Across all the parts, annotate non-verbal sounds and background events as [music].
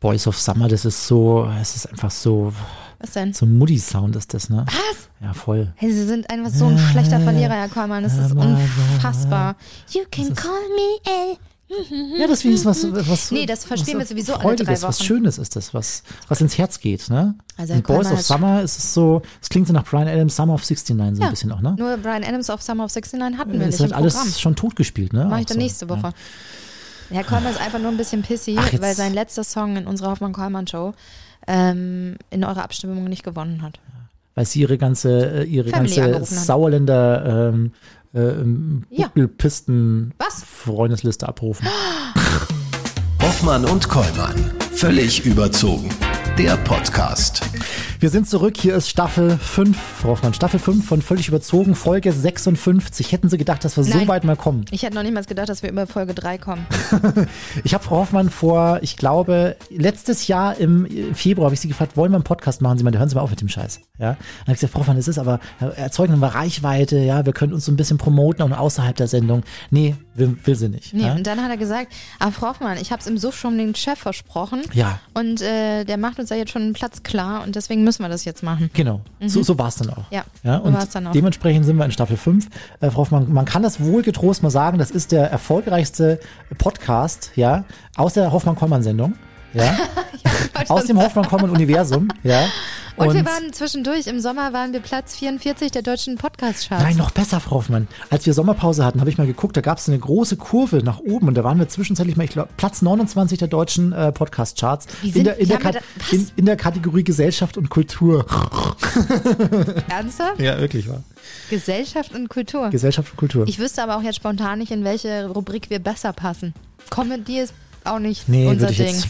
Boys of Summer, das ist so, es ist einfach so, Was denn? so ein Moody-Sound ist das, ne? Was? Ja, voll. Hey, Sie sind einfach so ein schlechter Verlierer, Herr Kollmann. Das ist unfassbar. You can call me L. Ja, das ist was, was. Nee, das verstehen was wir sowieso alle Freudiges, drei Was Wochen. Schönes ist das, was, was ins Herz geht, ne? Also, Und Boys of Summer ist es so, es klingt so nach Brian Adams Summer of 69 so Ja, ein bisschen auch, ne? Nur Brian Adams auf Summer of 69 hatten wir ist nicht halt im alles schon totgespielt, ne? Auch ich dann so, nächste Woche. Ja. Herr Kollmann ist einfach nur ein bisschen pissy, weil sein letzter Song in unserer Hoffmann-Kollmann-Show ähm, in eurer Abstimmung nicht gewonnen hat. Weil sie ihre ganze, äh, ihre Family ganze. Sauerländer ähm, ähm, Ja. Buckelpisten? Freundesliste abrufen. [gasps] Hoffmann und Kollmann. Völlig überzogen. Der Podcast. Wir sind zurück, hier ist Staffel 5, Frau Hoffmann. Staffel 5 von Völlig überzogen, Folge 56. Hätten Sie gedacht, dass wir so Nein. weit mal kommen? Ich hätte noch niemals gedacht, dass wir über Folge 3 kommen. [laughs] Ich habe Frau Hoffmann vor, ich glaube, letztes Jahr im Februar habe ich sie gefragt, wollen wir einen Podcast machen? Sie meinte, hören Sie mal auf mit dem Scheiß. Ja? Dann habe ich gesagt, Frau Hoffmann, es ist aber, äh, erzeugen wir Reichweite, ja, wir können uns so ein bisschen promoten, auch außerhalb der Sendung. Nee, will, will sie nicht. Nee, ja? und dann hat er gesagt, ah, Frau Hoffmann, ich habe es im Suff schon dem Chef versprochen. Ja. Und äh, der macht uns ja jetzt schon einen Platz klar und deswegen müssen wir das jetzt machen. Genau, so, so war es dann auch. Ja, ja so und war's dann auch. dementsprechend sind wir in Staffel 5. Äh, Frau Hoffmann, man kann das wohl getrost mal sagen, das ist der erfolgreichste Podcast, ja, aus der Hoffmann-Kollmann-Sendung. Ja, [laughs] [laughs] aus dem Hoffmann-Kollmann-Universum, ja. Und, wir waren zwischendurch, im Sommer waren wir Platz 44 der deutschen Podcast-Charts. Nein, noch besser, Frau Hoffmann. Als wir Sommerpause hatten, habe ich mal geguckt, da gab es eine große Kurve nach oben und da waren wir zwischenzeitlich mal, ich glaube, Platz 29 der deutschen äh, Podcast-Charts in, der, in, der da- in, in der Kategorie Gesellschaft und Kultur. [laughs] Ernsthaft? Ja, wirklich wahr. Gesellschaft und Kultur. Gesellschaft und Kultur. Ich wüsste aber auch jetzt spontan nicht, in welche Rubrik wir besser passen. Comedy ist auch nicht nee, unser Ding. jetzt.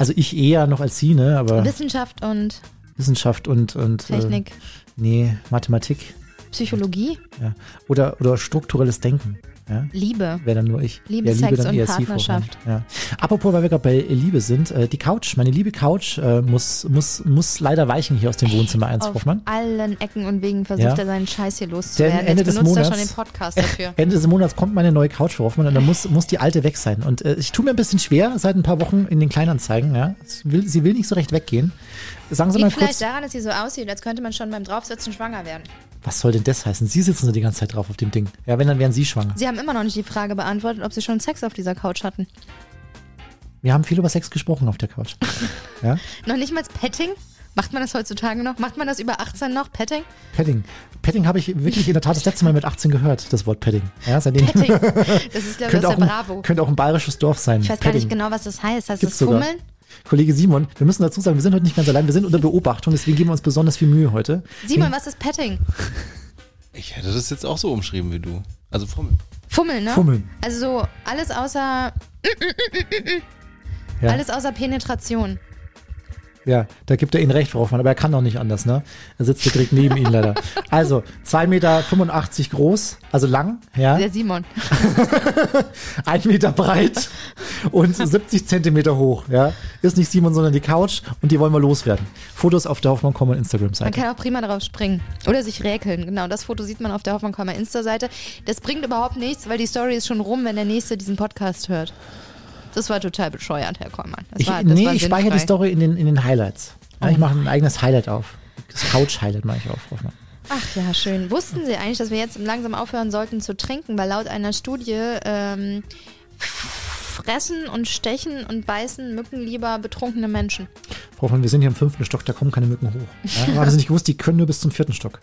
Also ich eher noch als Sie, ne? Aber Wissenschaft und Wissenschaft und, und Technik, Äh, nee, Mathematik. Psychologie, Ja. Oder, oder strukturelles Denken. Ja. Liebe. Wäre dann nur ich. Liebe, ja, Sex dann und Partnerschaft. Ja. Apropos, weil wir gerade bei Liebe sind, äh, die Couch, meine liebe Couch, äh, muss, muss, muss leider weichen hier aus dem Wohnzimmer 1, Auf Hoffmann. allen Ecken und Wegen versucht Ja. er seinen Scheiß hier loszuwerden. Denn Ende Jetzt des benutzt er Monats- schon den Podcast dafür. [laughs] Ende des Monats kommt meine neue Couch für Hoffmann und dann muss, muss die alte weg sein. Und äh, ich tue mir ein bisschen schwer seit ein paar Wochen in den Kleinanzeigen. Ja. Will, sie will nicht so recht weggehen. Sagen Sie Liegt mal vielleicht kurz, daran, dass sie so aussieht, als könnte man schon beim Draufsitzen schwanger werden. Was soll denn das heißen? Sie sitzen so die ganze Zeit drauf auf dem Ding. Ja, wenn, dann wären Sie schwanger. Sie haben immer noch nicht die Frage beantwortet, ob sie schon Sex auf dieser Couch hatten. Wir haben viel über Sex gesprochen auf der Couch. [laughs] Ja? Noch nicht mal Petting? Macht man das heutzutage noch? Macht man das über 18 noch? Petting? Padding. Padding habe ich wirklich in der Tat das letzte Mal mit 18 gehört, das Wort Padding. Ja, seitdem Petting. [laughs] Das ist, glaube ich, aus der ein, Bravo. könnte auch ein bayerisches Dorf sein. Ich weiß gar nicht genau, was das heißt. Heißt Gibt's das sogar. Fummeln? Kollege Simon, wir müssen dazu sagen, wir sind heute nicht ganz allein, wir sind unter Beobachtung, deswegen geben wir uns besonders viel Mühe heute. Simon, was ist Petting? [laughs] Ich hätte das jetzt auch so umschrieben wie du. Also Fummel. Fummeln, ne? Fummeln. Also so alles außer, Ja. alles außer Penetration. Ja, da gibt er Ihnen recht, Frau Hoffmann, aber er kann doch nicht anders, ne? Er sitzt hier direkt neben Ihnen leider. [laughs] Also, 2,85 Meter groß, also lang, ja, Der Simon. [laughs] 1 Meter breit und 70 Zentimeter hoch, ja. Ist nicht Simon, sondern die Couch und die wollen wir loswerden. Fotos auf der Hoffmann Man Instagram-Seite. kann auch prima darauf springen. Oder sich räkeln. Genau, das Foto sieht man auf der Hoffmann Komma Insta-Seite. Das bringt überhaupt nichts, weil die Story ist schon rum, wenn der Nächste diesen Podcast hört. Das war total bescheuert, Herr Kollmann. Das Ich, war, das nee, war ich speichere die. Story in den, in den Highlights. Ja, Oh. Ich mache ein eigenes Highlight auf. Das Couch-Highlight mache ich auf, Frau Hoffmann. Ach ja, schön. Wussten Sie eigentlich, dass wir jetzt langsam aufhören sollten zu trinken, weil laut einer Studie ähm, fressen und stechen und beißen Mücken lieber betrunkene Menschen. Frau Hoffmann, wir sind hier im fünften Stock, da kommen keine Mücken hoch. [laughs] Ja, aber haben Sie nicht gewusst, die können nur bis zum vierten Stock.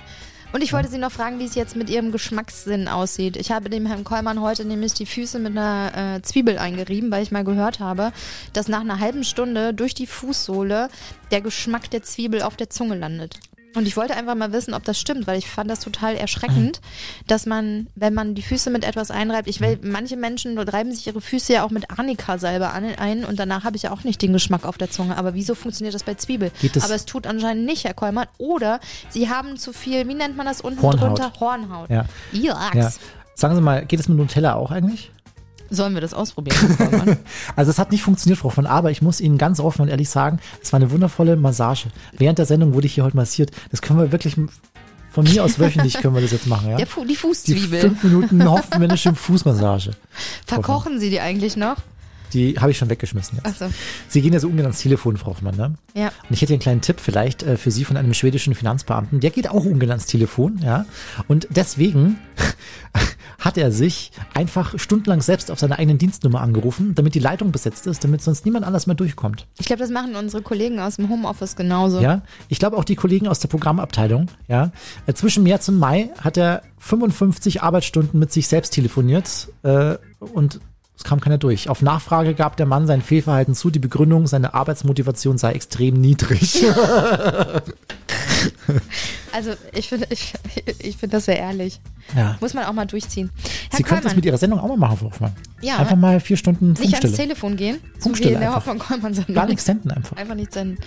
Und ich wollte Sie noch fragen, wie es jetzt mit Ihrem Geschmackssinn aussieht. Ich habe dem Herrn Kollmann heute nämlich die Füße mit einer äh, Zwiebel eingerieben, weil ich mal gehört habe, dass nach einer halben Stunde durch die Fußsohle der Geschmack der Zwiebel auf der Zunge landet. Und ich wollte einfach mal wissen, ob das stimmt, weil ich fand das total erschreckend, dass man, wenn man die Füße mit etwas einreibt, ich will, manche Menschen reiben sich ihre Füße ja auch mit Arnika-Salbe an, ein und danach habe ich ja auch nicht den Geschmack auf der Zunge. Aber wieso funktioniert das bei Zwiebel? Geht das- Aber es tut anscheinend nicht, Herr Kollmann. Oder sie haben zu viel, wie nennt man das unten Hornhaut. drunter? Hornhaut. Ja. Ja. Sagen Sie mal, geht es mit Nutella auch eigentlich? Sollen wir das ausprobieren? [laughs] Also es hat nicht funktioniert, Frau von, aber ich muss Ihnen ganz offen und ehrlich sagen, es war eine wundervolle Massage. Während der Sendung wurde ich hier heute massiert. Das können wir wirklich von mir aus wöchentlich können wir das jetzt machen, ja? [laughs] Fu die Die Fußzwiebel. fünf Minuten hoffmännische Fußmassage. Verkochen Sie die eigentlich noch? Die habe ich schon weggeschmissen jetzt. Achso. Sie gehen ja so ungern ans Telefon, Frau Hoffmann, ne? Ja. Und ich hätte einen kleinen Tipp vielleicht äh, für Sie von einem schwedischen Finanzbeamten. Der geht auch ungern ans Telefon, ja. Und deswegen [laughs] hat er sich einfach stundenlang selbst auf seine eigenen Dienstnummer angerufen, damit die Leitung besetzt ist, damit sonst niemand anders mehr durchkommt. Ich glaube, das machen unsere Kollegen aus dem Homeoffice genauso. Ja, ich glaube auch die Kollegen aus der Programmabteilung, ja. Äh, Zwischen März und Mai hat er 55 Arbeitsstunden mit sich selbst telefoniert äh, und es kam keiner durch. Auf Nachfrage gab der Mann sein Fehlverhalten zu. Die Begründung, seine Arbeitsmotivation sei extrem niedrig. [laughs] Also ich finde ich, ich finde das sehr ehrlich. ja. Muss man auch mal durchziehen. Herr Sie könnten das Kollmann, mit Ihrer Sendung auch mal machen, Frau Hoffmann. Ja. Einfach mal vier Stunden nicht ans Funkstille. Telefon gehen, so wie Funkstille in der einfach. Hoffmann Kollmann Sendung. Gar nichts senden einfach. Einfach nicht senden.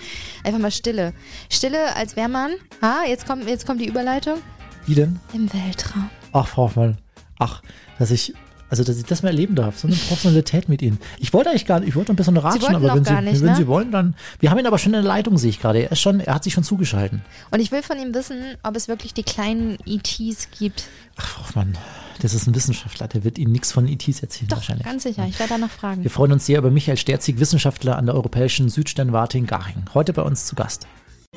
Einfach mal Stille. Stille, als wäre man, ah, jetzt kommt, jetzt kommt die Überleitung, Wie denn? im Weltraum. Ach, Frau Hoffmann. Ach, dass ich, also dass ich das mal erleben darf. So eine Professionalität mit Ihnen. Ich wollte eigentlich gar nicht, ich wollte ein bisschen ratschen, aber wenn, Sie, nicht, wenn ne? Sie wollen, dann. Wir haben ihn aber schon in der Leitung, sehe ich gerade. Er ist schon, er hat sich schon zugeschalten. Und ich will von ihm wissen, ob es wirklich die kleinen ETs gibt. Ach, Frau Hoffmann, das ist ein Wissenschaftler, der wird Ihnen nichts von ETs erzählen Doch, wahrscheinlich. ganz sicher. Ich werde danach fragen. Wir freuen uns sehr über Michael Sterzig, Wissenschaftler an der Europäischen Südsternwarte in Garching. Heute bei uns zu Gast.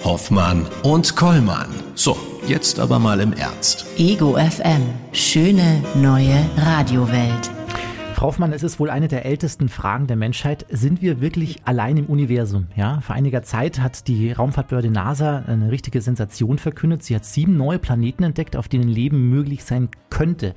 Hoffmann und Kollmann. So, jetzt aber mal im Ernst. Ego FM. Schöne neue Radiowelt. Frau Hoffmann, es ist wohl eine der ältesten Fragen der Menschheit. Sind wir wirklich allein im Universum? Ja, vor einiger Zeit hat die Raumfahrtbehörde NASA eine richtige Sensation verkündet. Sie hat sieben neue Planeten entdeckt, auf denen Leben möglich sein könnte.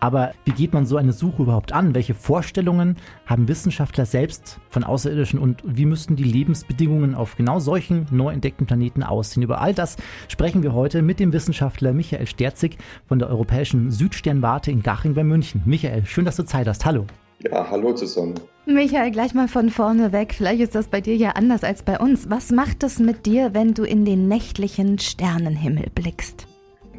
Aber wie geht man so eine Suche überhaupt an? Welche Vorstellungen haben Wissenschaftler selbst von Außerirdischen und wie müssten die Lebensbedingungen auf genau solchen neu entdeckten Planeten aussehen? Über all das sprechen wir heute mit dem Wissenschaftler Michael Sterzig von der Europäischen Südsternwarte in Garching bei München. Michael, schön, dass du Zeit hast. Hallo. Ja, hallo zusammen. Michael, gleich mal von vorne weg. Vielleicht ist das bei dir ja anders als bei uns. Was macht es mit dir, wenn du in den nächtlichen Sternenhimmel blickst?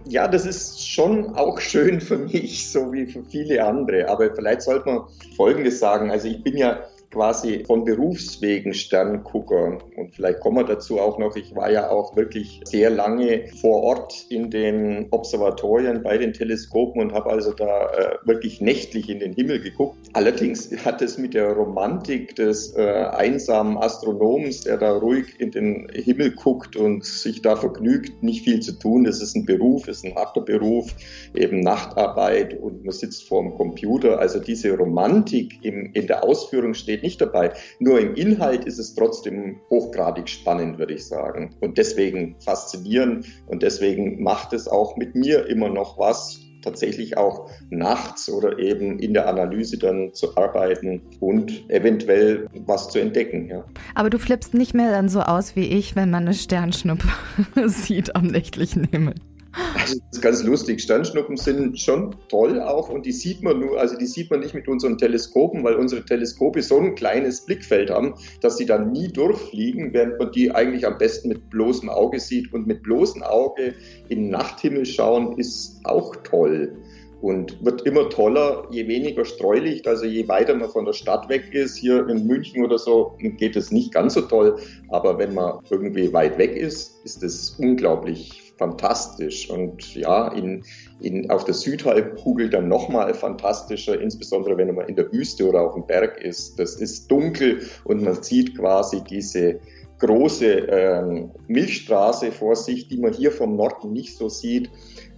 Ja, das ist schon auch [laughs] schön für mich, so wie für viele andere. Aber vielleicht sollte man Folgendes sagen. Also ich bin ja quasi von Berufswegen Sterngucker. Und vielleicht kommen wir dazu auch noch, ich war ja auch wirklich sehr lange vor Ort in den Observatorien bei den Teleskopen und habe also da äh, wirklich nächtlich in den Himmel geguckt. Allerdings hat es mit der Romantik des äh, einsamen Astronoms, der da ruhig in den Himmel guckt und sich da vergnügt, nicht viel zu tun. Das ist ein Beruf, ist ein harter Beruf, eben Nachtarbeit und man sitzt vor dem Computer. Also diese Romantik im, in der Ausführung steht nicht dabei. Nur im Inhalt ist es trotzdem hochgradig spannend, würde ich sagen. Und deswegen faszinierend und deswegen macht es auch mit mir immer noch was, tatsächlich auch nachts oder eben in der Analyse dann zu arbeiten und eventuell was zu entdecken. Ja. Aber du flippst nicht mehr dann so aus wie ich, wenn man eine Sternschnuppe [laughs] sieht am nächtlichen Himmel. Also das ist ganz lustig. Sternschnuppen sind schon toll auch und die sieht man nur, also die sieht man nicht mit unseren Teleskopen, weil unsere Teleskope so ein kleines Blickfeld haben, dass sie dann nie durchfliegen, während man die eigentlich am besten mit bloßem Auge sieht. Und mit bloßem Auge in den Nachthimmel schauen ist auch toll und wird immer toller, je weniger Streulicht, also je weiter man von der Stadt weg ist. Hier in München oder so geht es nicht ganz so toll, aber wenn man irgendwie weit weg ist, ist es unglaublich fantastisch und ja, in, in, auf der Südhalbkugel dann nochmal fantastischer, insbesondere wenn man in der Wüste oder auf dem Berg ist. Das ist dunkel und man sieht quasi diese große ähm, Milchstraße vor sich, die man hier vom Norden nicht so sieht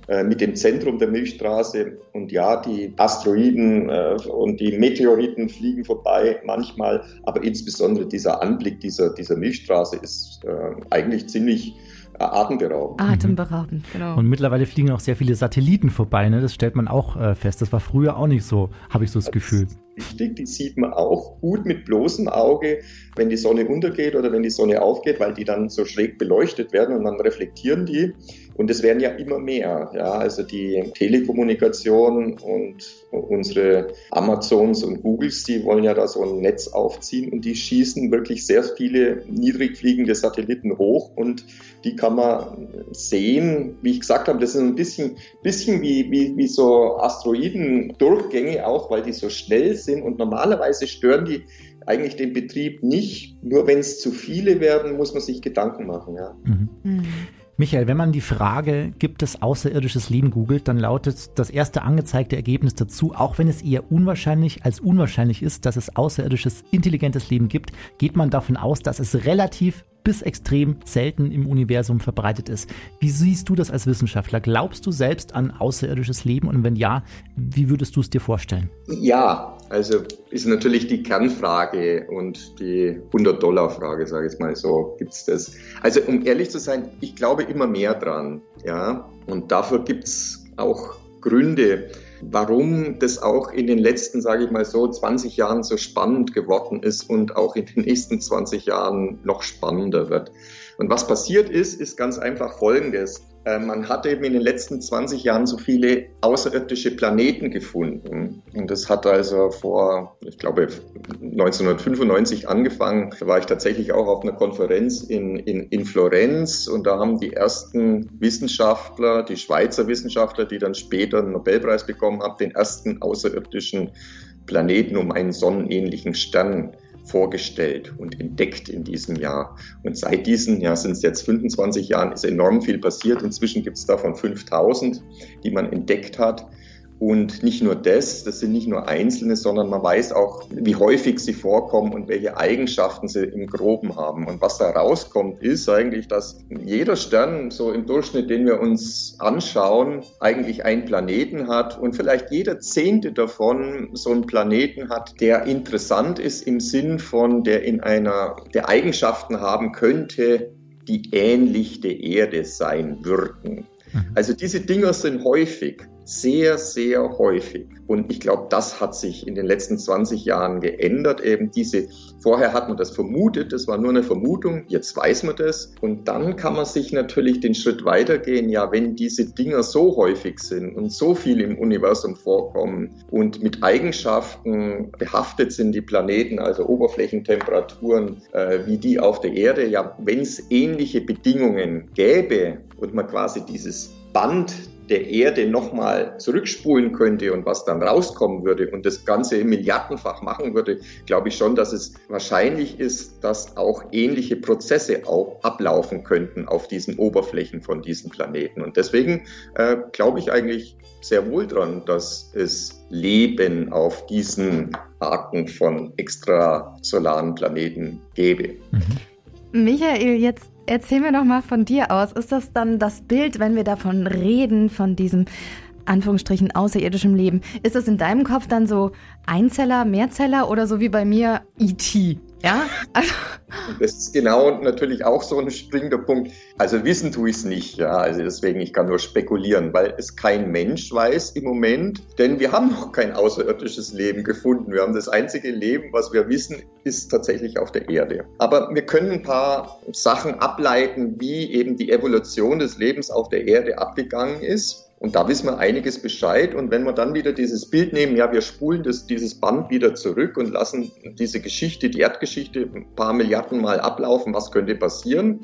äh, mit dem Zentrum der Milchstraße. Und ja, die Asteroiden äh, und die Meteoriten fliegen vorbei manchmal, aber insbesondere dieser Anblick dieser, dieser Milchstraße ist äh, eigentlich ziemlich atemberaubend. Atemberaubend, genau. Und mittlerweile fliegen auch sehr viele Satelliten vorbei, ne? Das stellt man auch äh, fest. Das war früher auch nicht so, habe ich so das Gefühl. Richtig, die sieht man auch gut mit bloßem Auge, wenn die Sonne untergeht oder wenn die Sonne aufgeht, weil die dann so schräg beleuchtet werden und dann reflektieren die. Und es werden ja immer mehr. Ja, also die Telekommunikation und unsere Amazons und Googles, die wollen ja da so ein Netz aufziehen und die schießen wirklich sehr viele niedrig fliegende Satelliten hoch und die kann man sehen. Wie ich gesagt habe, das ist ein bisschen, bisschen wie, wie, wie so Asteroiden-Durchgänge auch, weil die so schnell sind und normalerweise stören die eigentlich den Betrieb nicht. Nur wenn es zu viele werden, muss man sich Gedanken machen. Ja. Mhm. Hm. Michael, wenn man die Frage, gibt es außerirdisches Leben googelt, dann lautet das erste angezeigte Ergebnis dazu, auch wenn es eher unwahrscheinlich als unwahrscheinlich ist, dass es außerirdisches intelligentes Leben gibt, geht man davon aus, dass es relativ bis extrem selten im Universum verbreitet ist. Wie siehst du das als Wissenschaftler? Glaubst du selbst an außerirdisches Leben? Und wenn ja, wie würdest du es dir vorstellen? Ja, also ist natürlich die Kernfrage und die 100-Dollar-Frage, sage ich mal so. Gibt es das? Also um ehrlich zu sein, ich glaube immer mehr dran. Ja, und dafür gibt es auch Gründe warum das auch in den letzten, sage ich mal so, 20 Jahren so spannend geworden ist und auch in den nächsten 20 Jahren noch spannender wird. Und was passiert ist, ist ganz einfach Folgendes. Äh, man hat eben in den letzten 20 Jahren so viele außerirdische Planeten gefunden. Und das hat also vor, ich glaube, 1995 angefangen. Da war ich tatsächlich auch auf einer Konferenz in, in, in Florenz und da haben die ersten Wissenschaftler, die Schweizer Wissenschaftler, die dann später einen Nobelpreis bekommen haben, den ersten außerirdischen Planeten um einen sonnenähnlichen Stern vorgestellt und entdeckt in diesem Jahr. Und seit diesen, ja, sind es jetzt 25 Jahren, ist enorm viel passiert. Inzwischen gibt es davon 5000, die man entdeckt hat. Und nicht nur das, das sind nicht nur einzelne, sondern man weiß auch, wie häufig sie vorkommen und welche Eigenschaften sie im Groben haben. Und was da rauskommt, ist eigentlich, dass jeder Stern so im Durchschnitt, den wir uns anschauen, eigentlich einen Planeten hat und vielleicht jeder zehnte davon so einen Planeten hat, der interessant ist im Sinn von, der in einer, der Eigenschaften haben könnte, die ähnlich der Erde sein würden. Mhm. Also diese Dinger sind häufig sehr, sehr häufig. Und ich glaube, das hat sich in den letzten 20 Jahren geändert. Eben diese, vorher hat man das vermutet, das war nur eine Vermutung, jetzt weiß man das. Und dann kann man sich natürlich den Schritt weitergehen, ja, wenn diese Dinger so häufig sind und so viel im Universum vorkommen und mit Eigenschaften behaftet sind, die Planeten, also Oberflächentemperaturen, äh, wie die auf der Erde, ja, wenn es ähnliche Bedingungen gäbe und man quasi dieses Band der Erde nochmal zurückspulen könnte und was dann rauskommen würde und das Ganze milliardenfach machen würde, glaube ich schon, dass es wahrscheinlich ist, dass auch ähnliche Prozesse auch ablaufen könnten auf diesen Oberflächen von diesen Planeten. Und deswegen äh, glaube ich eigentlich sehr wohl dran, dass es Leben auf diesen Arten von extrasolaren Planeten gäbe. Mhm. Michael, jetzt Erzähl mir doch mal von dir aus. Ist das dann das Bild, wenn wir davon reden, von diesem Anführungsstrichen außerirdischem Leben? Ist das in deinem Kopf dann so Einzeller, Mehrzeller oder so wie bei mir E.T.? Ja? Also. Das ist genau natürlich auch so ein springender Punkt. Also wissen tue ich es nicht, ja. Also deswegen, ich kann nur spekulieren, weil es kein Mensch weiß im Moment, denn wir haben noch kein außerirdisches Leben gefunden. Wir haben das einzige Leben, was wir wissen, ist tatsächlich auf der Erde. Aber wir können ein paar Sachen ableiten, wie eben die Evolution des Lebens auf der Erde abgegangen ist. Und da wissen wir einiges Bescheid. Und wenn wir dann wieder dieses Bild nehmen, ja, wir spulen das, dieses Band wieder zurück und lassen diese Geschichte, die Erdgeschichte, ein paar Milliarden Mal ablaufen, was könnte passieren?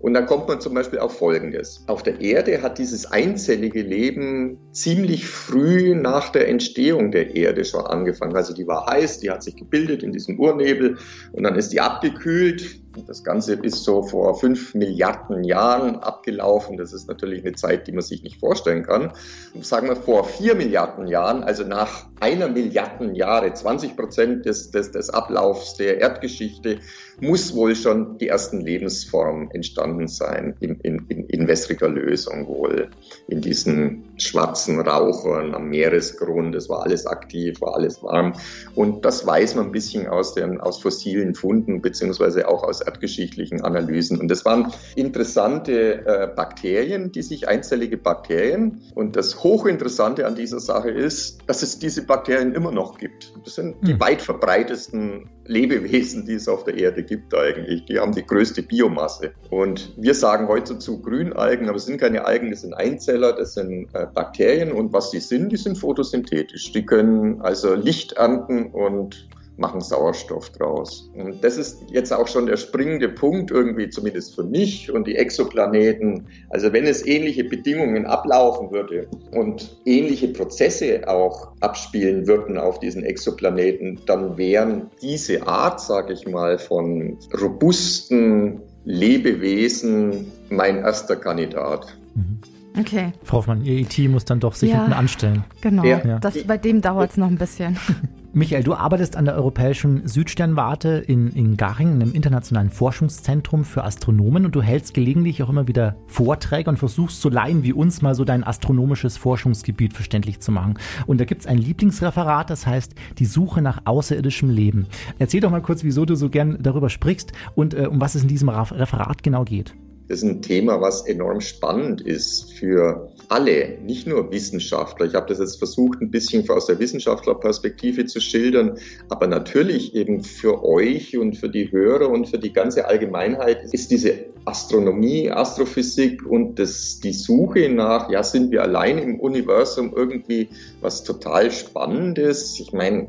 Und dann kommt man zum Beispiel auf Folgendes. Auf der Erde hat dieses einzellige Leben ziemlich früh nach der Entstehung der Erde schon angefangen. Also die war heiß, die hat sich gebildet in diesem Urnebel und dann ist die abgekühlt das Ganze ist so vor fünf Milliarden Jahren abgelaufen. Das ist natürlich eine Zeit, die man sich nicht vorstellen kann. Sagen wir vor vier Milliarden Jahren, also nach einer Milliarden Jahre, 20 Prozent des, des, des Ablaufs der Erdgeschichte, muss wohl schon die ersten Lebensformen entstanden sein in, in, in wässriger Lösung wohl. In diesen schwarzen Rauchern am Meeresgrund. Es war alles aktiv, war alles warm. Und das weiß man ein bisschen aus, den, aus fossilen Funden beziehungsweise auch aus erdgeschichtlichen Analysen. Und das waren interessante äh, Bakterien, die sich einzellige Bakterien. Und das Hochinteressante an dieser Sache ist, dass es diese Bakterien immer noch gibt. Das sind die hm. weit verbreitesten Lebewesen, die es auf der Erde gibt eigentlich. Die haben die größte Biomasse. Und wir sagen heute zu Grünalgen, aber es sind keine Algen, das sind Einzeller, das sind äh, Bakterien. Und was sie sind, die sind photosynthetisch. Die können also Licht ernten und machen Sauerstoff draus. Und das ist jetzt auch schon der springende Punkt irgendwie, zumindest für mich und die Exoplaneten. Also wenn es ähnliche Bedingungen ablaufen würde und ähnliche Prozesse auch abspielen würden auf diesen Exoplaneten, dann wären diese Art, sage ich mal, von robusten Lebewesen mein erster Kandidat. Okay, Frau Hoffmann, Ihr IT muss dann doch sich Ja. hinten anstellen. genau. Ja. Das, bei dem dauert es noch ein bisschen. [laughs] Michael, du arbeitest an der Europäischen Südsternwarte in, in Garching, einem internationalen Forschungszentrum für Astronomen und du hältst gelegentlich auch immer wieder Vorträge und versuchst so Laien wie uns mal so dein astronomisches Forschungsgebiet verständlich zu machen. Und da gibt es ein Lieblingsreferat, das heißt die Suche nach außerirdischem Leben. Erzähl doch mal kurz, wieso du so gern darüber sprichst und äh, um was es in diesem Ra- Referat genau geht. Das ist ein Thema, was enorm spannend ist für alle, nicht nur Wissenschaftler. Ich habe das jetzt versucht, ein bisschen aus der Wissenschaftlerperspektive zu schildern, aber natürlich eben für euch und für die Hörer und für die ganze Allgemeinheit ist diese Astronomie, Astrophysik und das, die Suche nach, ja, sind wir allein im Universum irgendwie was total Spannendes. Ich meine,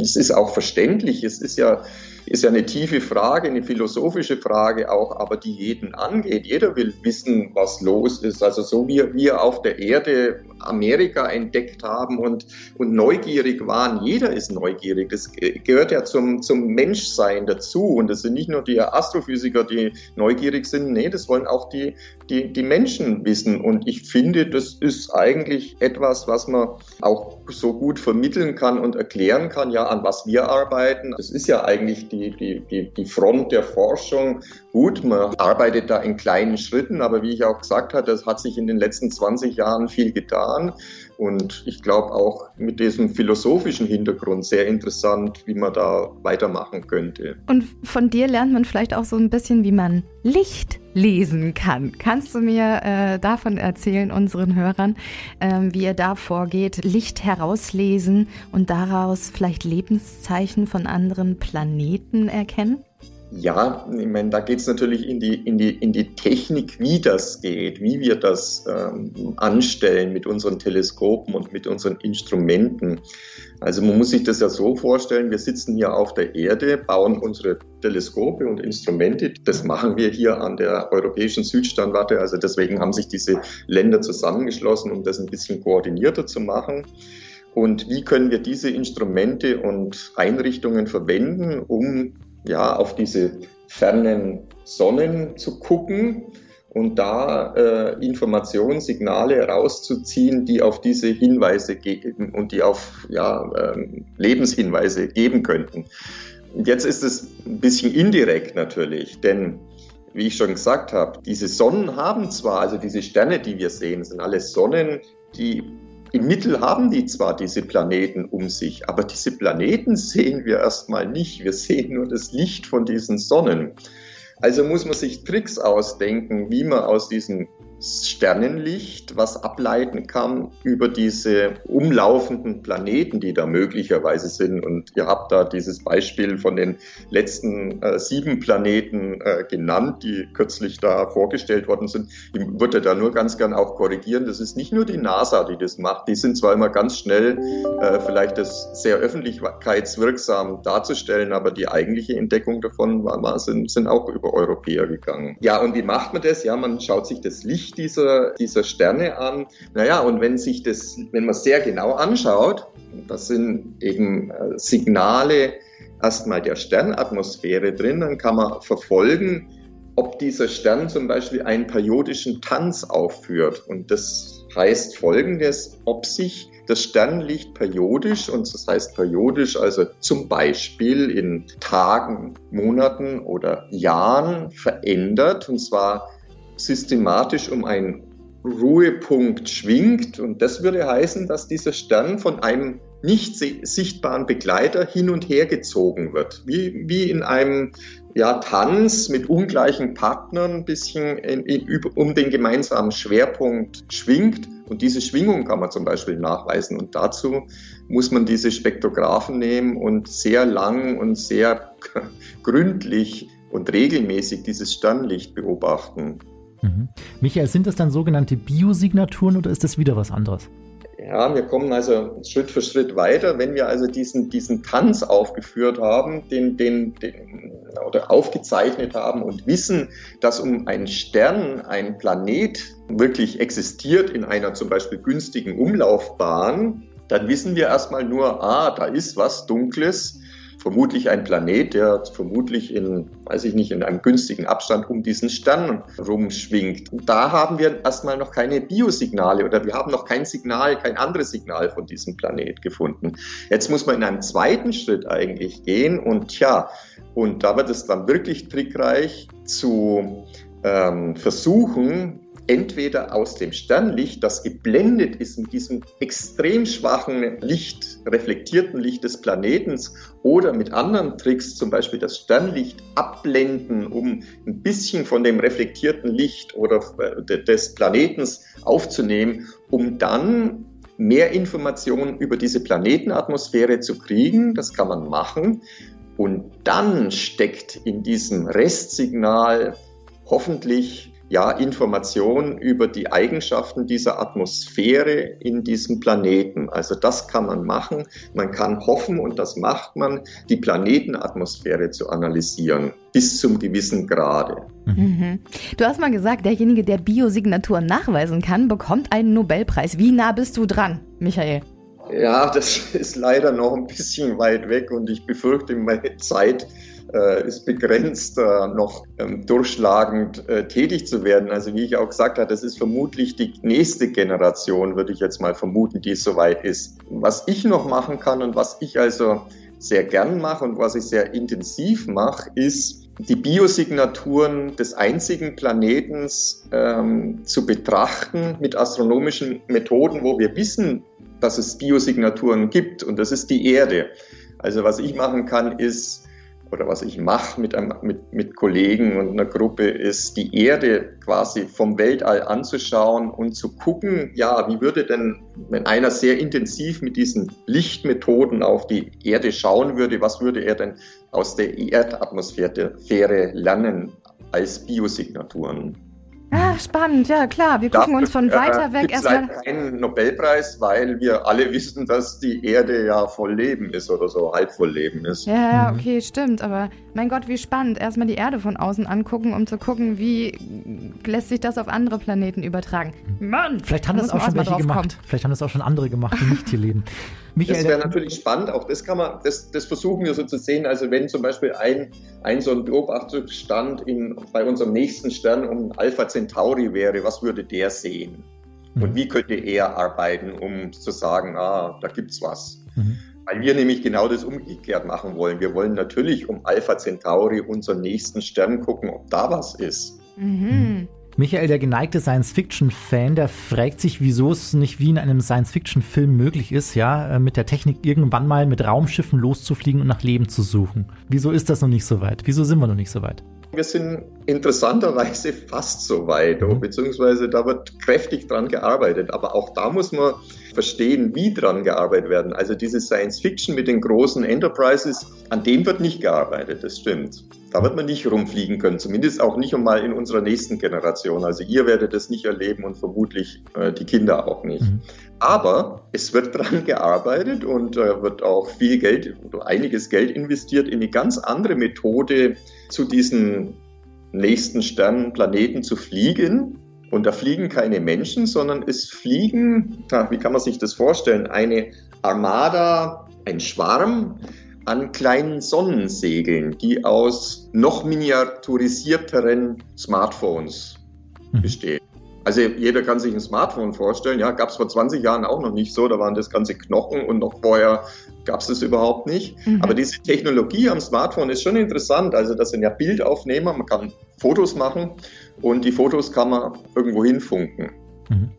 es ist auch verständlich, es ist ja, ist ja eine tiefe Frage, eine philosophische Frage auch, aber die jeden angeht. Jeder will wissen, was los ist. Also so wie wir auf der Erde Amerika entdeckt haben und, und neugierig waren, jeder ist neugierig. Das ge- gehört ja zum, zum Menschsein dazu. Und es sind nicht nur die Astrophysiker, die neugierig sind, nee, das wollen auch die, die, die Menschen wissen. Und ich finde, das ist eigentlich etwas, was man auch so gut vermitteln kann und erklären kann, ja, an was wir arbeiten. Das ist ja eigentlich die, die, die, die Front der Forschung. Gut, man arbeitet da in kleinen Schritten, aber wie ich auch gesagt habe, das hat sich in den letzten 20 Jahren viel getan. Und ich glaube auch mit diesem philosophischen Hintergrund sehr interessant, wie man da weitermachen könnte. Und von dir lernt man vielleicht auch so ein bisschen, wie man Licht lesen kann. Kannst du mir äh, davon erzählen, unseren Hörern, ähm, wie ihr da vorgeht, Licht herauslesen und daraus vielleicht Lebenszeichen von anderen Planeten erkennen? Ja, ich meine, da geht es natürlich in die, in, die, in die Technik, wie das geht, wie wir das ähm, anstellen mit unseren Teleskopen und mit unseren Instrumenten. Also man muss sich das ja so vorstellen, wir sitzen hier auf der Erde, bauen unsere Teleskope und Instrumente. Das machen wir hier an der Europäischen Südsternwarte. Also deswegen haben sich diese Länder zusammengeschlossen, um das ein bisschen koordinierter zu machen. Und wie können wir diese Instrumente und Einrichtungen verwenden, um ja, auf diese fernen Sonnen zu gucken und da äh, Informationen, Signale rauszuziehen, die auf diese Hinweise geben und die auf ja, ähm, Lebenshinweise geben könnten. Jetzt ist es ein bisschen indirekt natürlich, denn wie ich schon gesagt habe, diese Sonnen haben zwar, also diese Sterne, die wir sehen, sind alles Sonnen, die im Mittel haben die zwar diese Planeten um sich, aber diese Planeten [laughs] sehen wir erstmal nicht. Wir sehen nur das Licht von diesen Sonnen. Also muss man sich Tricks ausdenken, wie man aus diesem Sternenlicht was ableiten kann über diese umlaufenden Planeten, die da möglicherweise sind. Und ihr habt da dieses Beispiel von den letzten äh, sieben Planeten äh, genannt, die kürzlich da vorgestellt worden sind. Ich würde da nur ganz gern auch korrigieren. Das ist nicht nur die NASA, die das macht. Die sind zwar immer ganz schnell, äh, vielleicht das sehr öffentlichkeitswirksam darzustellen, aber die eigentliche Entdeckung davon war, sind, sind auch über Europäer gegangen. Ja, und wie macht man das? Ja, man schaut sich das Licht dieser, dieser Sterne an. Naja, und wenn sich das, wenn man sehr genau anschaut, das sind eben äh, Signale erstmal der Sternatmosphäre drin, dann kann man verfolgen, ob dieser Stern zum Beispiel einen periodischen Tanz aufführt. Und das heißt folgendes, ob sich das Sternlicht periodisch, und das heißt periodisch, also zum Beispiel in Tagen, Monaten oder Jahren verändert, und zwar systematisch um einen Ruhepunkt schwingt. Und das würde heißen, dass dieser Stern von einem nicht sichtbaren Begleiter hin und her gezogen wird. Wie, wie in einem ja, Tanz mit ungleichen Partnern ein bisschen in, in, um den gemeinsamen Schwerpunkt schwingt. Und diese Schwingung kann man zum Beispiel nachweisen. Und dazu muss man diese Spektrographen nehmen und sehr lang und sehr [laughs] gründlich und regelmäßig dieses Sternlicht beobachten. Mhm. Michael, sind das dann sogenannte Biosignaturen oder ist das wieder was anderes? Ja, wir kommen also Schritt für Schritt weiter. Wenn wir also diesen, diesen Tanz aufgeführt haben, den, den, den, oder aufgezeichnet haben und wissen, dass um einen Stern, ein Planet wirklich existiert in einer zum Beispiel günstigen Umlaufbahn, dann wissen wir erstmal nur, ah, da ist was Dunkles vermutlich ein Planet, der vermutlich in, weiß ich nicht, in einem günstigen Abstand um diesen Stern rumschwingt. Da haben wir erstmal noch keine Biosignale oder wir haben noch kein Signal, kein anderes Signal von diesem Planet gefunden. Jetzt muss man in einem zweiten Schritt eigentlich gehen und ja, und da wird es dann wirklich trickreich zu ähm, versuchen, entweder aus dem Sternlicht, das geblendet ist mit diesem extrem schwachen Licht, reflektierten Licht des Planetens, oder mit anderen Tricks, zum Beispiel das Sternlicht abblenden, um ein bisschen von dem reflektierten Licht oder äh, des Planetens aufzunehmen, um dann mehr Informationen über diese Planetenatmosphäre zu kriegen. Das kann man machen. Und dann steckt in diesem Restsignal hoffentlich ja, Informationen über die Eigenschaften dieser Atmosphäre in diesem Planeten. Also das kann man machen. Man kann hoffen, und das macht man, die Planetenatmosphäre zu analysieren, bis zum gewissen Grade. Mhm. Du hast mal gesagt, derjenige, der Biosignaturen nachweisen kann, bekommt einen Nobelpreis. Wie nah bist du dran, Michael? Ja, das [laughs] ist leider noch ein bisschen weit weg und ich befürchte, meine Zeit ist begrenzt, äh, noch ähm, durchschlagend äh, tätig zu werden. Also wie ich auch gesagt habe, das ist vermutlich die nächste Generation, würde ich jetzt mal vermuten, die so weit ist. Was ich noch machen kann und was ich also sehr gern mache und was ich sehr intensiv mache, ist die Biosignaturen des einzigen Planetens ähm, zu betrachten mit astronomischen Methoden, wo wir wissen, dass es Biosignaturen gibt und das ist die Erde. Also was ich machen kann, ist oder was ich mache mit, mit, mit Kollegen und einer Gruppe, ist die Erde quasi vom Weltall anzuschauen und zu gucken, ja, wie würde denn, wenn einer sehr intensiv mit diesen Lichtmethoden auf die Erde schauen würde, was würde er denn aus der Erdatmosphäre lernen als Biosignaturen? Ah, spannend, ja klar. Wir gucken Dafür, uns von weiter äh, weg erstmal. Es keinen Nobelpreis, weil wir alle [laughs] wissen, dass die Erde ja voll Leben ist oder so, halb voll Leben ist. Ja, ja, mhm. okay, stimmt. Aber mein Gott, wie spannend. Erstmal die Erde von außen angucken, um zu gucken, wie lässt sich das auf andere Planeten übertragen. Mann! Vielleicht haben das auch schon welche gemacht. Kommen. Vielleicht haben das auch schon andere gemacht, die nicht hier leben. [laughs] Michael, das wäre natürlich spannend, auch das kann man, das, das versuchen wir so zu sehen. Also wenn zum Beispiel ein, ein so ein Beobachtungsstand in, bei unserem nächsten Stern um Alpha Centauri wäre, was würde der sehen? Mhm. Und wie könnte er arbeiten, um zu sagen, ah, da gibt's was? Mhm. Weil wir nämlich genau das umgekehrt machen wollen. Wir wollen natürlich um Alpha Centauri, unseren nächsten Stern, gucken, ob da was ist. Mhm. Michael, der geneigte Science-Fiction-Fan, der fragt sich, wieso es nicht wie in einem Science-Fiction-Film möglich ist, ja, äh, mit der Technik irgendwann mal mit Raumschiffen loszufliegen und nach Leben zu suchen. Wieso ist das noch nicht so weit? Wieso sind wir noch nicht so weit? Wir sind interessanterweise fast so weit, mhm. beziehungsweise da wird kräftig dran gearbeitet. Aber auch da muss man verstehen, wie dran gearbeitet werden. Also diese Science Fiction mit den großen Enterprises, an dem wird nicht gearbeitet, das stimmt. Da wird man nicht rumfliegen können, zumindest auch nicht einmal in unserer nächsten Generation. Also ihr werdet das nicht erleben und vermutlich äh, die Kinder auch nicht. Mhm. Aber es wird [laughs] dran gearbeitet und äh, wird auch viel Geld oder einiges Geld investiert in eine ganz andere Methode, zu diesen nächsten Sternen, Planeten zu fliegen. Und da fliegen keine Menschen, sondern es fliegen, wie kann man sich das vorstellen, eine Armada, ein Schwarm an kleinen Sonnensegeln, die aus noch miniaturisierteren Smartphones mhm. bestehen. Also jeder kann sich ein Smartphone vorstellen. Ja, gab es vor 20 Jahren auch noch nicht so. Da waren das ganze Knochen und noch vorher gab es das überhaupt nicht. Mhm. Aber diese Technologie am Smartphone ist schon interessant. Also das sind ja Bildaufnehmer, man kann Fotos machen und die Fotos kann man irgendwo hinfunken. Mhm.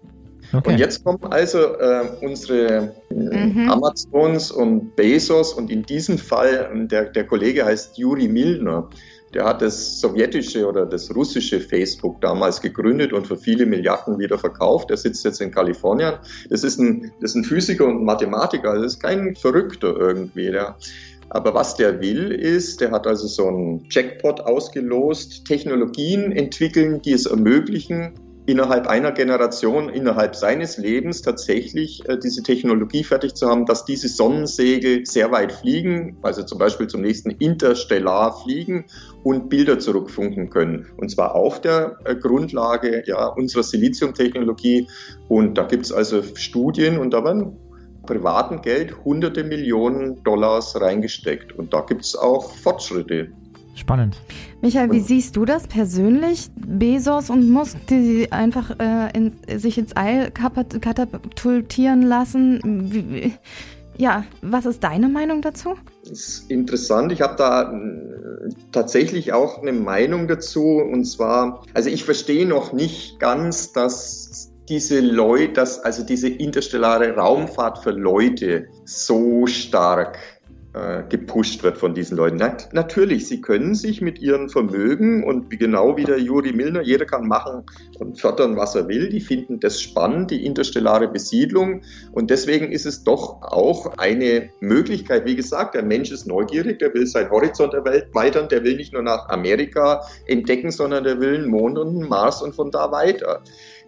Okay. Und jetzt kommen also äh, unsere äh, mhm. Amazons und Bezos und in diesem Fall, der, der Kollege heißt Juri Milner, der hat das sowjetische oder das russische Facebook damals gegründet und für viele Milliarden wieder verkauft. Der sitzt jetzt in Kalifornien. Das ist ein, das ist ein Physiker und Mathematiker. Das ist kein Verrückter irgendwie. Der, aber was der will, ist, der hat also so einen Jackpot ausgelost, Technologien entwickeln, die es ermöglichen, innerhalb einer Generation, innerhalb seines Lebens tatsächlich äh, diese Technologie fertig zu haben, dass diese Sonnensegel sehr weit fliegen, also zum Beispiel zum nächsten Interstellar fliegen und Bilder zurückfunken können. Und zwar auf der äh, Grundlage ja, unserer Siliziumtechnologie. Und da gibt es also Studien und da werden privaten Geld hunderte Millionen Dollars reingesteckt. Und da gibt es auch Fortschritte. Spannend. Michael, wie siehst du das persönlich? Bezos und Musk, die einfach äh, in, sich ins All katapultieren lassen. Wie, wie, ja, was ist deine Meinung dazu? Das ist interessant. Ich habe da äh, tatsächlich auch eine Meinung dazu. Und zwar, also ich verstehe noch nicht ganz, dass diese Leute, dass also diese interstellare Raumfahrt für Leute so stark äh, gepusht wird von diesen Leuten. Na, natürlich, sie können sich mit ihren Vermögen und wie genau wie der Juri Milner, jeder kann machen und fördern, was er will. Die finden das spannend, die interstellare Besiedlung. Und deswegen ist es doch auch eine Möglichkeit. Wie gesagt, der Mensch ist neugierig, der will seinen Horizont der Welt weitern, der will nicht nur nach Amerika entdecken, sondern der will einen Mond und einen Mars und von da weiter.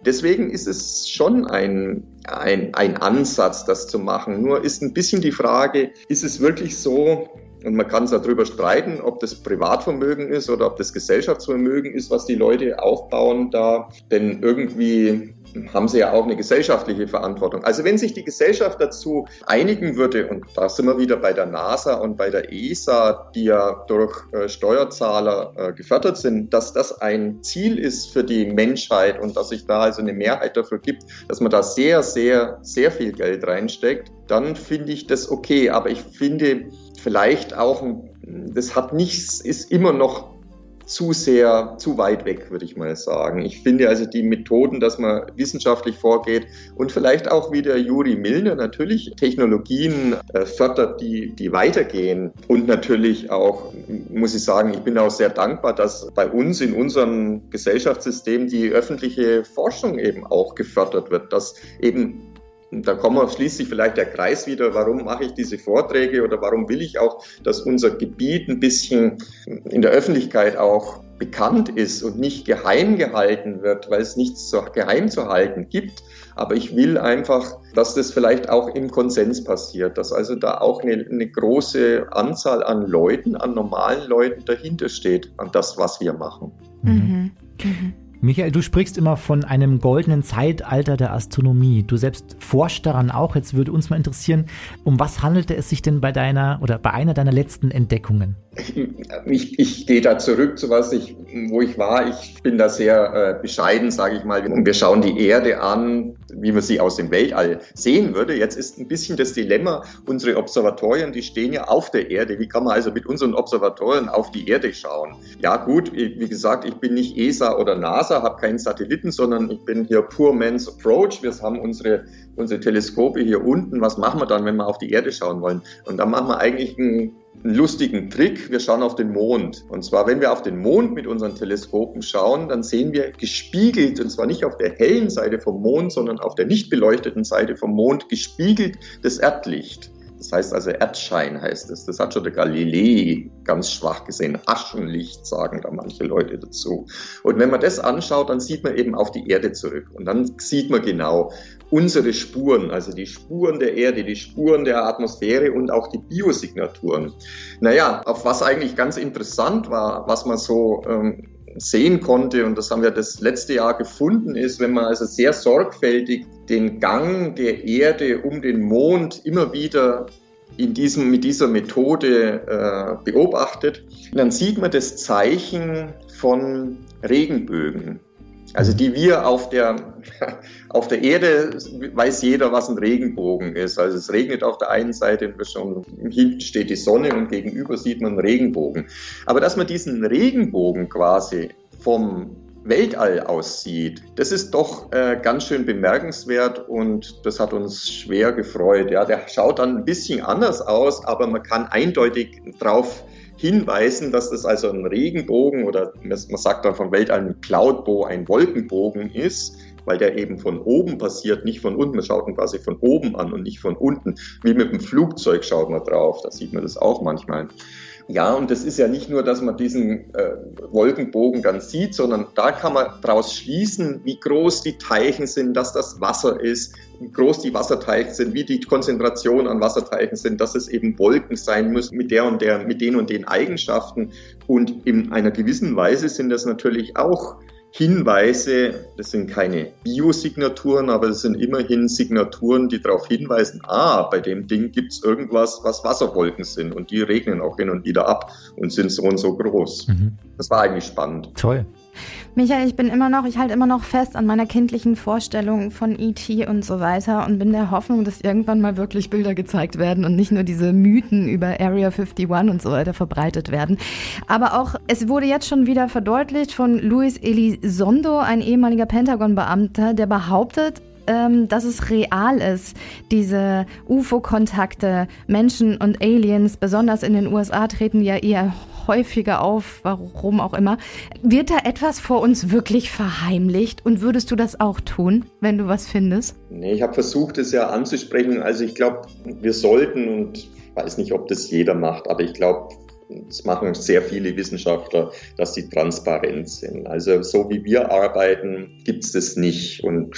Deswegen ist es schon ein, ein, ein Ansatz, das zu machen. Nur ist ein bisschen die Frage, ist es wirklich so, und man kann darüber streiten, ob das Privatvermögen ist oder ob das Gesellschaftsvermögen ist, was die Leute aufbauen da. Denn irgendwie haben sie ja auch eine gesellschaftliche Verantwortung. Also wenn sich die Gesellschaft dazu einigen würde, und da sind wir wieder bei der NASA und bei der ESA, die ja durch äh, Steuerzahler äh, gefördert sind, dass das ein Ziel ist für die Menschheit und dass sich da also eine Mehrheit dafür gibt, dass man da sehr, sehr, sehr viel Geld reinsteckt, dann finde ich das okay. Aber ich finde vielleicht auch, das hat nichts, ist immer noch zu sehr, zu weit weg, würde ich mal sagen. Ich finde also die Methoden, dass man wissenschaftlich vorgeht und vielleicht auch wie der Juri Milner natürlich Technologien äh, fördert, die, die weitergehen. Und natürlich auch, muss ich sagen, ich bin auch sehr dankbar, dass bei uns in unserem Gesellschaftssystem die öffentliche Forschung eben auch gefördert wird, dass eben und da wir schließlich vielleicht der Kreis wieder, warum mache ich diese Vorträge oder warum will ich auch, dass unser Gebiet ein bisschen in der Öffentlichkeit auch bekannt ist und nicht geheim gehalten wird, weil es nichts so geheim zu halten gibt. Aber ich will einfach, dass das vielleicht auch im Konsens passiert, dass also da auch eine, eine große Anzahl an Leuten, an normalen Leuten dahinter steht, an das, was wir machen. Mhm. Mhm. Michael, du sprichst immer von einem goldenen Zeitalter der Astronomie. Du selbst forschst daran auch. Jetzt würde uns mal interessieren, um was handelte es sich denn bei deiner oder bei einer deiner letzten Entdeckungen? Ich, ich gehe da zurück zu was ich, wo ich war. Ich bin da sehr äh, bescheiden, sage ich mal. Wir schauen die Erde an, wie man sie aus dem Weltall sehen würde. Jetzt ist ein bisschen das Dilemma, unsere Observatorien, die stehen ja auf der Erde. Wie kann man also mit unseren Observatorien auf die Erde schauen? Ja gut, wie gesagt, ich bin nicht ESA oder NASA, habe keinen Satelliten, sondern ich bin hier Poor Man's Approach. Wir haben unsere, unsere Teleskope hier unten. Was machen wir dann, wenn wir auf die Erde schauen wollen? Und dann machen wir eigentlich einen einen lustigen Trick. Wir schauen auf den Mond. Und zwar, wenn wir auf den Mond mit unseren Teleskopen schauen, dann sehen wir gespiegelt, und zwar nicht auf der hellen Seite vom Mond, sondern auf der nicht beleuchteten Seite vom Mond, gespiegelt das Erdlicht. Das heißt also Erdschein heißt es. Das hat schon der Galilei ganz schwach gesehen. Aschenlicht sagen da manche Leute dazu. Und wenn man das anschaut, dann sieht man eben auf die Erde zurück. Und dann sieht man genau unsere Spuren, also die Spuren der Erde, die Spuren der Atmosphäre und auch die Biosignaturen. Naja, auf was eigentlich ganz interessant war, was man so ähm, sehen konnte, und das haben wir das letzte Jahr gefunden, ist, wenn man also sehr sorgfältig den Gang der Erde um den Mond immer wieder in diesem, mit dieser Methode äh, beobachtet, dann sieht man das Zeichen von Regenbögen. Also die wir auf der, [laughs] auf der Erde weiß jeder, was ein Regenbogen ist. Also es regnet auf der einen Seite und hinten steht die Sonne und gegenüber sieht man einen Regenbogen. Aber dass man diesen Regenbogen quasi vom Weltall aussieht, das ist doch äh, ganz schön bemerkenswert und das hat uns schwer gefreut. Ja, der schaut dann ein bisschen anders aus, aber man kann eindeutig drauf hinweisen, dass das also ein Regenbogen oder man sagt dann vom Weltall ein Cloudbow, ein Wolkenbogen ist, weil der eben von oben passiert, nicht von unten. Man schaut ihn quasi von oben an und nicht von unten. Wie mit dem Flugzeug schaut man drauf, da sieht man das auch manchmal. Ja, und das ist ja nicht nur, dass man diesen äh, Wolkenbogen dann sieht, sondern da kann man daraus schließen, wie groß die Teichen sind, dass das Wasser ist, wie groß die Wasserteichen sind, wie die Konzentration an Wasserteichen sind, dass es eben Wolken sein müssen mit der und der, mit den und den Eigenschaften. Und in einer gewissen Weise sind das natürlich auch Hinweise, das sind keine Biosignaturen, aber es sind immerhin Signaturen, die darauf hinweisen, ah, bei dem Ding gibt es irgendwas, was Wasserwolken sind und die regnen auch hin und wieder ab und sind so und so groß. Mhm. Das war eigentlich spannend. Toll. Michael, ich bin immer noch, ich halte immer noch fest an meiner kindlichen Vorstellung von E.T. und so weiter und bin der Hoffnung, dass irgendwann mal wirklich Bilder gezeigt werden und nicht nur diese Mythen über Area 51 und so weiter verbreitet werden. Aber auch, es wurde jetzt schon wieder verdeutlicht von Luis Elizondo, ein ehemaliger Pentagon-Beamter, der behauptet, ähm, dass es real ist, diese UFO-Kontakte, Menschen und Aliens, besonders in den USA treten ja eher häufiger auf, warum auch immer. Wird da etwas vor uns wirklich verheimlicht und würdest du das auch tun, wenn du was findest? Nee, ich habe versucht, es ja anzusprechen. Also ich glaube, wir sollten und weiß nicht, ob das jeder macht, aber ich glaube, das machen sehr viele Wissenschaftler, dass sie transparent sind. Also so wie wir arbeiten, gibt es das nicht. Und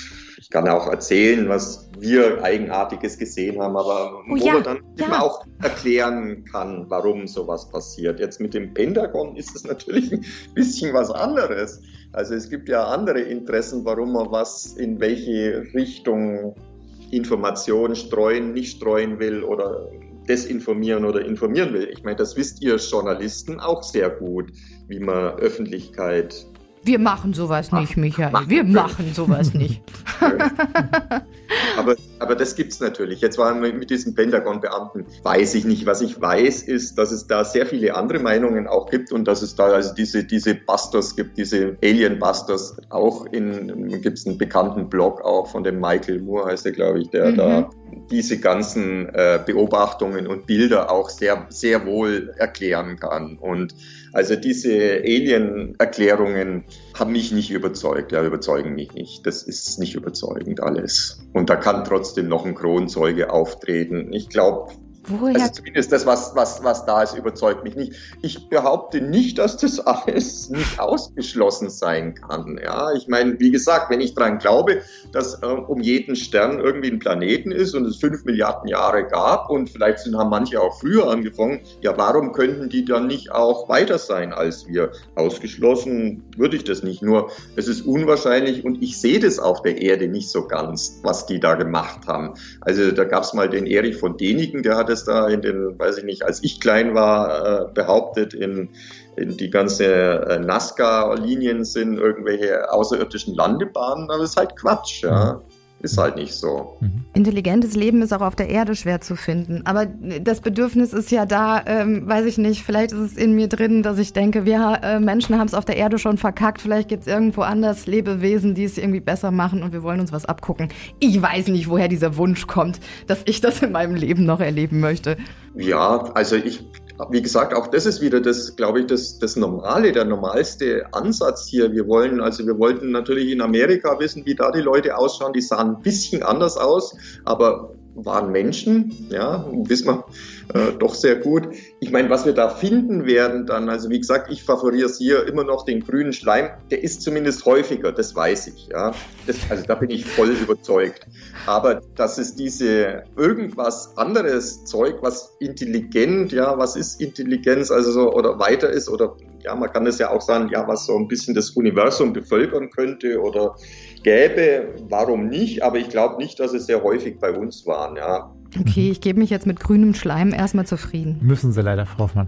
kann auch erzählen, was wir Eigenartiges gesehen haben, aber oh, wo ja, man dann ja. immer auch erklären kann, warum sowas passiert. Jetzt mit dem Pentagon ist es natürlich ein bisschen was anderes. Also es gibt ja andere Interessen, warum man was in welche Richtung Informationen streuen, nicht streuen will oder desinformieren oder informieren will. Ich meine, das wisst ihr Journalisten auch sehr gut, wie man Öffentlichkeit wir machen sowas nicht, Michael. Wir machen sowas nicht. [laughs] aber, aber das gibt es natürlich. Jetzt waren wir mit diesen Pentagon-Beamten, weiß ich nicht. Was ich weiß, ist, dass es da sehr viele andere Meinungen auch gibt und dass es da also diese, diese Busters gibt, diese Alien-Busters. Auch in, gibt es einen bekannten Blog auch von dem Michael Moore, heißt er, glaube ich, der mhm. da diese ganzen äh, Beobachtungen und Bilder auch sehr, sehr wohl erklären kann. Und also diese Alien-Erklärungen haben mich nicht überzeugt, ja, überzeugen mich nicht. Das ist nicht überzeugend alles. Und da kann trotzdem noch ein Kronzeuge auftreten. Ich glaube, Woher? Also zumindest das, was, was, was da ist, überzeugt mich nicht. Ich behaupte nicht, dass das [laughs] alles nicht ausgeschlossen sein kann. Ja, ich meine, wie gesagt, wenn ich daran glaube, dass äh, um jeden Stern irgendwie ein Planeten ist und es fünf Milliarden Jahre gab und vielleicht sind, haben manche auch früher angefangen, ja, warum könnten die dann nicht auch weiter sein als wir? Ausgeschlossen würde ich das nicht. Nur es ist unwahrscheinlich und ich sehe das auf der Erde nicht so ganz, was die da gemacht haben. Also da gab es mal den Erich von Deniken, der hatte es da in den, weiß ich nicht, als ich klein war, äh, behauptet, in, in die ganze äh, Nazca-Linien sind irgendwelche außerirdischen Landebahnen, aber das ist halt Quatsch, ja. Ist halt nicht so. Mhm. Intelligentes Leben ist auch auf der Erde schwer zu finden. Aber das Bedürfnis ist ja da, ähm, weiß ich nicht, vielleicht ist es in mir drin, dass ich denke, wir äh, Menschen haben es auf der Erde schon verkackt, vielleicht gibt es irgendwo anders Lebewesen, die es irgendwie besser machen und wir wollen uns was abgucken. Ich weiß nicht, woher dieser Wunsch kommt, dass ich das in meinem Leben noch erleben möchte. Ja, also ich wie gesagt, auch das ist wieder das, glaube ich, das, das Normale, der normalste Ansatz hier. Wir wollen, also wir wollten natürlich in Amerika wissen, wie da die Leute ausschauen. Die sahen ein bisschen anders aus, aber waren Menschen, ja, wissen wir äh, doch sehr gut. Ich meine, was wir da finden werden dann, also wie gesagt, ich favoriere hier immer noch den grünen Schleim, der ist zumindest häufiger, das weiß ich, ja. Das, also da bin ich voll überzeugt. Aber dass es diese irgendwas anderes Zeug, was intelligent, ja, was ist Intelligenz, also so, oder weiter ist, oder ja, man kann das ja auch sagen, ja, was so ein bisschen das Universum bevölkern könnte oder gäbe, warum nicht? Aber ich glaube nicht, dass es sehr häufig bei uns waren, ja. Okay, ich gebe mich jetzt mit grünem Schleim erstmal zufrieden. Müssen Sie leider, Frau Hoffmann.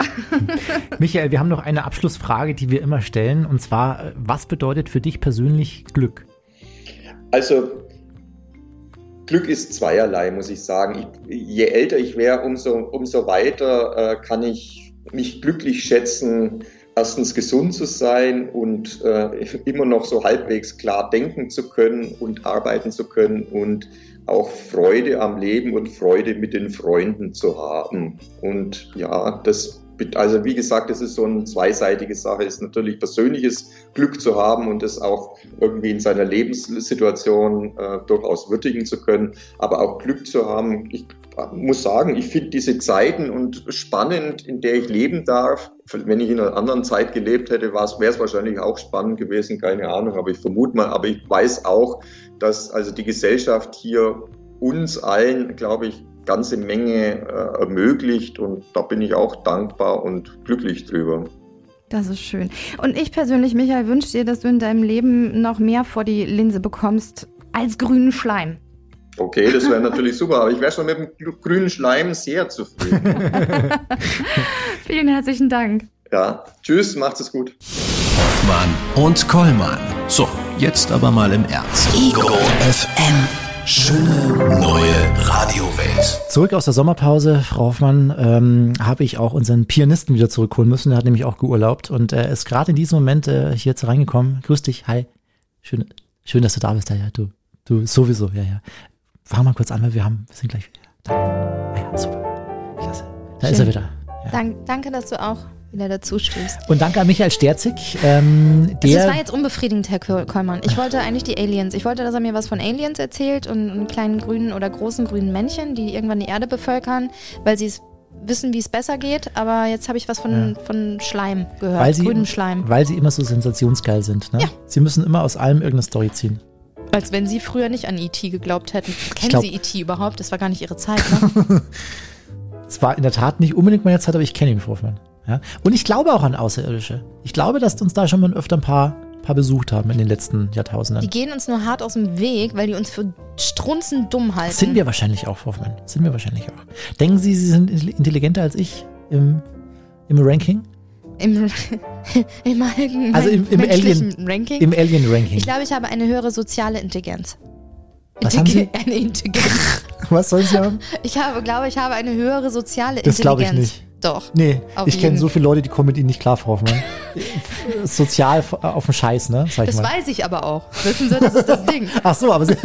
[laughs] Michael, wir haben noch eine Abschlussfrage, die wir immer stellen. Und zwar, was bedeutet für dich persönlich Glück? Also, Glück ist zweierlei, muss ich sagen. Ich, je älter ich wäre, umso, umso weiter äh, kann ich mich glücklich schätzen, erstens gesund zu sein und äh, immer noch so halbwegs klar denken zu können und arbeiten zu können und auch Freude am Leben und Freude mit den Freunden zu haben. Und ja, das also wie gesagt, das ist so eine zweiseitige Sache, ist natürlich persönliches Glück zu haben und das auch irgendwie in seiner Lebenssituation äh, durchaus würdigen zu können, aber auch Glück zu haben. Ich muss sagen, ich finde diese Zeiten und spannend, in der ich leben darf. Wenn ich in einer anderen Zeit gelebt hätte, wäre es wahrscheinlich auch spannend gewesen, keine Ahnung, aber ich vermute mal, aber ich weiß auch, dass also die Gesellschaft hier uns allen, glaube ich, ganze Menge äh, ermöglicht und da bin ich auch dankbar und glücklich drüber. Das ist schön. Und ich persönlich, Michael, wünsche dir, dass du in deinem Leben noch mehr vor die Linse bekommst als grünen Schleim. Okay, das wäre natürlich super, aber ich wäre schon mit dem grünen Schleim sehr zufrieden. [laughs] Vielen herzlichen Dank. Ja, tschüss, macht es gut. Hoffmann und Kollmann. So, jetzt aber mal im Ernst. Ego FM. Schöne neue Radiowelt. Zurück aus der Sommerpause, Frau Hoffmann, ähm, habe ich auch unseren Pianisten wieder zurückholen müssen. Der hat nämlich auch geurlaubt und er ist gerade in diesem Moment äh, hier jetzt reingekommen. Grüß dich, hi. Schön, schön, dass du da bist. Ja, ja, du, du sowieso, ja, ja. Fang mal kurz an, weil wir haben, wir sind gleich wieder da. Ja, ja, super. Klasse. Da ist er wieder. Ja. Dank, danke, dass du auch wieder dazu stößt. Und danke an Michael Sterzig, ähm, Also es war jetzt unbefriedigend, Herr Kol- Kollmann. Ich wollte eigentlich die Aliens. Ich wollte, dass er mir was von Aliens erzählt und, und kleinen grünen oder großen grünen Männchen, die irgendwann die Erde bevölkern, weil sie es wissen, wie es besser geht. Aber jetzt habe ich was von, von Schleim gehört, weil sie, grünem Schleim. weil sie immer so sensationsgeil sind. Ne? Ja. Sie müssen immer aus allem irgendeine Story ziehen. Als wenn sie früher nicht an E.T. geglaubt hätten. Kennen glaub- sie E.T. überhaupt? Das war gar nicht ihre Zeit, ne? [laughs] Es war in der Tat nicht unbedingt meine Zeit, aber ich kenne ihn, Hoffmann. Ja? Und ich glaube auch an Außerirdische. Ich glaube, dass uns da schon mal öfter ein paar, paar besucht haben in den letzten Jahrtausenden. Die gehen uns nur hart aus dem Weg, weil die uns für strunzen dumm halten. Sind wir wahrscheinlich auch, Frau Hoffmann. Sind wir wahrscheinlich auch. Denken Sie, Sie sind intelligenter als ich im, im Ranking? Im, [laughs] im, allgemeinen Also im- im Alien- Ranking? Im Alien-Ranking. ich glaube, ich habe eine höhere soziale Intelligenz. Was haben Sie? [laughs] Eine Intelligenz. Was sollen Sie haben? Ich habe, glaube, ich habe eine höhere soziale Das Intelligenz. glaube ich nicht. Doch. Nee, ich kenne so viele Leute, die kommen mit Ihnen nicht klar, Frau Hoffmann. [laughs] Sozial auf dem Scheiß, ne? Sag Das mal. weiß ich aber auch. Wissen Sie, das ist das Ding. [laughs] Ach so, aber Sie,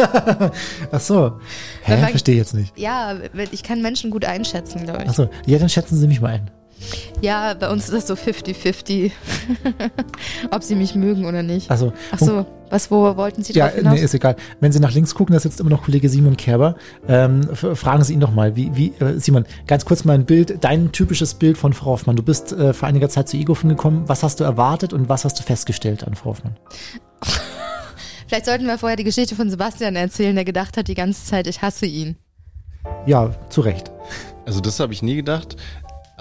[laughs] Ach so. Hä, verstehe jetzt nicht. Ja, ich kann Menschen gut einschätzen, glaube ich. Ach so, ja, dann schätzen Sie mich mal ein. Ja, bei uns ist das so 50-50. [laughs] Ob sie mich mögen oder nicht. Ach so. Ach so, was, wo wollten Sie Ja, drauf hinaus? nee, ist egal. Wenn Sie nach links gucken, da sitzt immer noch Kollege Simon Kerber. Ähm, fragen Sie ihn doch mal, wie, wie äh, Simon, ganz kurz mal ein Bild, dein typisches Bild von Frau Hoffmann. Du bist äh, vor einiger Zeit zu Egofin gekommen. Was hast du erwartet und was hast du festgestellt an Frau Hoffmann? [laughs] Vielleicht sollten wir vorher die Geschichte von Sebastian erzählen, der gedacht hat die ganze Zeit, ich hasse ihn. Ja, zu Recht. Also das habe ich nie gedacht.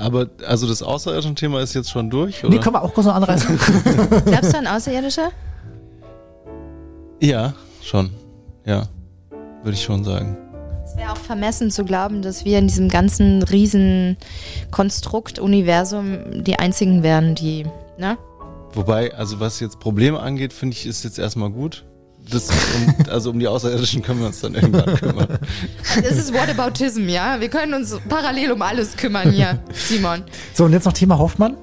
Aber also das außerirdische Thema ist jetzt schon durch, oder? Nee, können wir auch kurz noch anreißen. [laughs] Glaubst du an Außerirdische? ja, schon. Ja, würde ich schon sagen. Es wäre auch vermessen zu glauben, dass wir in diesem ganzen riesen Konstrukt Universum die einzigen wären, die, ne? Wobei, also was jetzt Probleme angeht, finde ich, ist jetzt erstmal gut. Das, um, also um die Außerirdischen können wir uns dann irgendwann kümmern. Das ist Whataboutism, ja? Wir können uns parallel um alles kümmern hier, Simon. so, und jetzt noch Thema Hoffmann.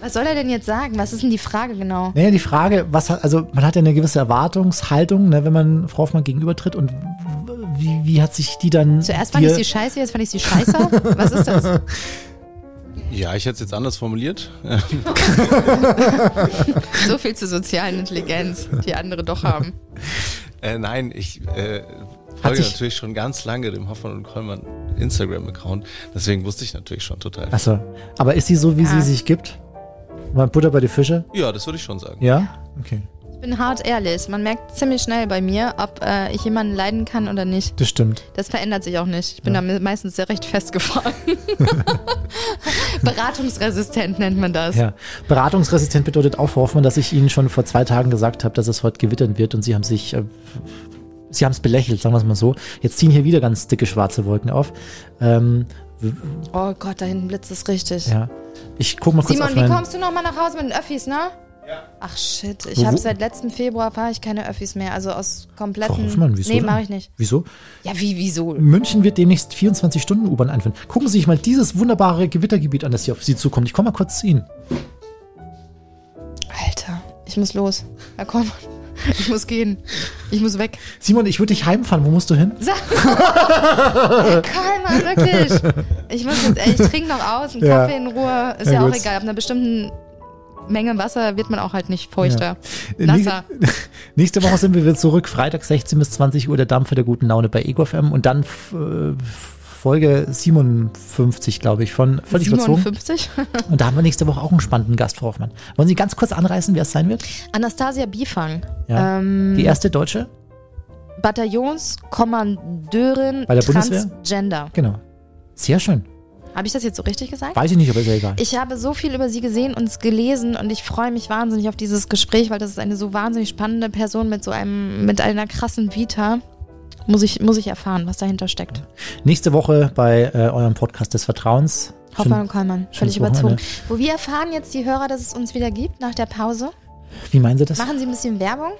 Was soll er denn jetzt sagen? Was ist denn die Frage genau? Naja, die Frage, was hat, also man hat ja eine gewisse Erwartungshaltung, ne, wenn man Frau Hoffmann gegenübertritt und wie, wie hat sich die dann. Zuerst fand ich sie scheiße, jetzt fand ich sie scheiße. [laughs] Was ist das? Ja, ich hätte es jetzt anders formuliert. So viel zur sozialen Intelligenz, die andere doch haben. Äh, nein, ich äh, folge natürlich schon ganz lange dem Hoffmann und Kollmann Instagram-Account. Deswegen wusste ich natürlich schon total. Achso, aber ist sie so, wie Ja. sie sich gibt? Mal Butter bei die Fische? Ja, das würde ich schon sagen. Ja? Okay, Ich bin hart ehrlich. Man merkt ziemlich schnell bei mir, ob äh, ich jemanden leiden kann oder nicht. das stimmt. Das verändert sich auch nicht. Ich bin Ja. da me- meistens sehr recht festgefahren. [laughs] Beratungsresistent nennt man das. Ja. Beratungsresistent bedeutet auch, Frau Hoffmann, dass ich Ihnen schon vor zwei Tagen gesagt habe, dass es heute gewittern wird und Sie haben sich, äh, Sie haben es belächelt, sagen wir es mal so. Jetzt ziehen hier wieder ganz dicke schwarze Wolken auf. Ähm, Oh Gott, da hinten blitzt es richtig. ja. Ich guck mal kurz Simon, auf wie kommst du nochmal nach Hause mit den Öffis, ne? Ja. Ach shit, ich habe seit letztem Februar fahre ich keine Öffis mehr. Also aus kompletten. Frau Hoffmann, wieso nee, mache ich nicht. Wieso? Ja, wie, wieso? München wird demnächst 24-Stunden-U-Bahn einführen. Gucken Sie sich mal dieses wunderbare Gewittergebiet an, das hier auf Sie zukommt. Ich komme mal kurz zu Ihnen. Alter, ich muss los. Ja, komm. [laughs] Ich muss gehen. Ich muss weg. Simon, ich würde dich heimfahren. Wo musst du hin? Sag. [laughs] Karl, wirklich. Ich muss jetzt, ey, ich trinke noch aus, einen Ja. Kaffee in Ruhe. Ist Ja, ja, auch egal. Ab einer bestimmten Menge Wasser wird man auch halt nicht feuchter. Ja. Nasser. [laughs] Nächste Woche sind wir wieder zurück. Freitag 16 bis 20 Uhr der Dampfer der guten Laune bei EgoFM und dann äh, Folge 57, glaube ich, von völlig überzogen. 57? [laughs] Und da haben wir nächste Woche auch einen spannenden Gast, Frau Hoffmann. Wollen Sie ganz kurz anreißen, wer es sein wird? Anastasia Bifang. Ja. Ähm, Die erste Deutsche? Bataillonskommandeurin Bei der Bundeswehr? Transgender. Genau. Sehr schön. Habe ich das jetzt so richtig gesagt? Weiß ich nicht, aber ist ja egal. Ich habe so viel über sie gesehen und gelesen und ich freue mich wahnsinnig auf dieses Gespräch, weil das ist eine so wahnsinnig spannende Person mit so einem, mit einer krassen Vita. Muss ich, muss ich erfahren, was dahinter steckt. Nächste Woche bei äh, eurem Podcast des Vertrauens. Hoffmann und Kollmann, völlig überzogen. Wo wir erfahren jetzt die Hörer, dass es uns wieder gibt nach der Pause. Wie meinen Sie das? Machen Sie ein bisschen Werbung?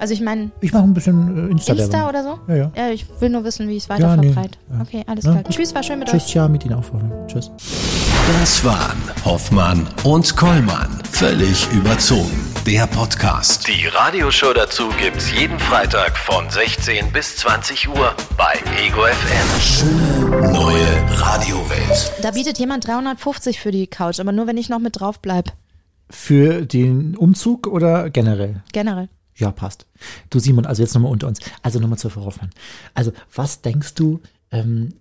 Also ich meine, Ich mache ein bisschen äh, Insta-Werbung. Insta oder so? Ja, ja. Ja, ich will nur wissen, wie ich es weiter Ja, nee, verbreite. ja. Okay, alles Ja, klar. gut. Tschüss, war schön mit Tschüss, ja, mit Ihnen auch. Tschüss. Das waren Hoffmann und Kollmann. Völlig überzogen. Der Podcast. Die Radioshow dazu gibt's jeden Freitag von 16 bis 20 Uhr bei Ego FM. Schöne neue Radiowelt. euch. Da bietet jemand 350 für die Couch, aber nur wenn ich noch mit drauf bleib. Für den Umzug oder generell? Generell. Ja, passt. Du Simon, also jetzt nochmal unter uns. Also nochmal zur Frau Hoffmann. Also was denkst du, ähm,